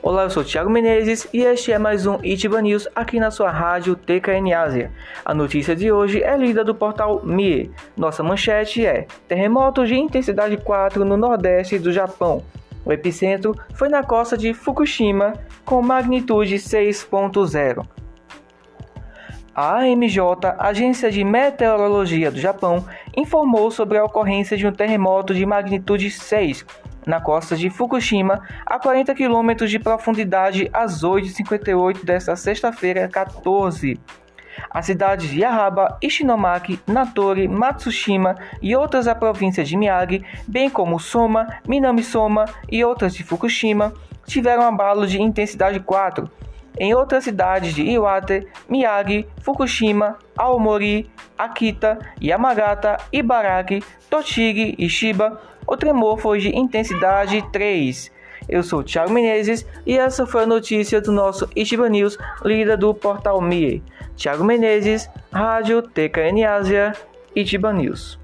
Olá, eu sou Thiago Menezes e este é mais um Itiba News aqui na sua rádio TKN Ásia. A notícia de hoje é lida do portal MIE. Nossa manchete é: Terremoto de intensidade 4 no nordeste do Japão. O epicentro foi na costa de Fukushima com magnitude 6.0. A AMJ, Agência de Meteorologia do Japão, informou sobre a ocorrência de um terremoto de magnitude 6 na costa de Fukushima, a 40 km de profundidade às 8h58 desta sexta-feira, 14. As cidades de Yahaba, Ishinomaki, Natori, Matsushima e outras da província de Miyagi, bem como Soma, Minami-Soma e outras de Fukushima, tiveram abalo de intensidade 4. Em outras cidades de Iwate, Miyagi, Fukushima, Aomori, Akita, Yamagata, Ibaraki, Tochigi e Shiba, o tremor foi de intensidade 3. Eu sou Thiago Menezes e essa foi a notícia do nosso Ichiba News, lida do portal MIE. Thiago Menezes, Rádio TKN Ásia, Ichiba News.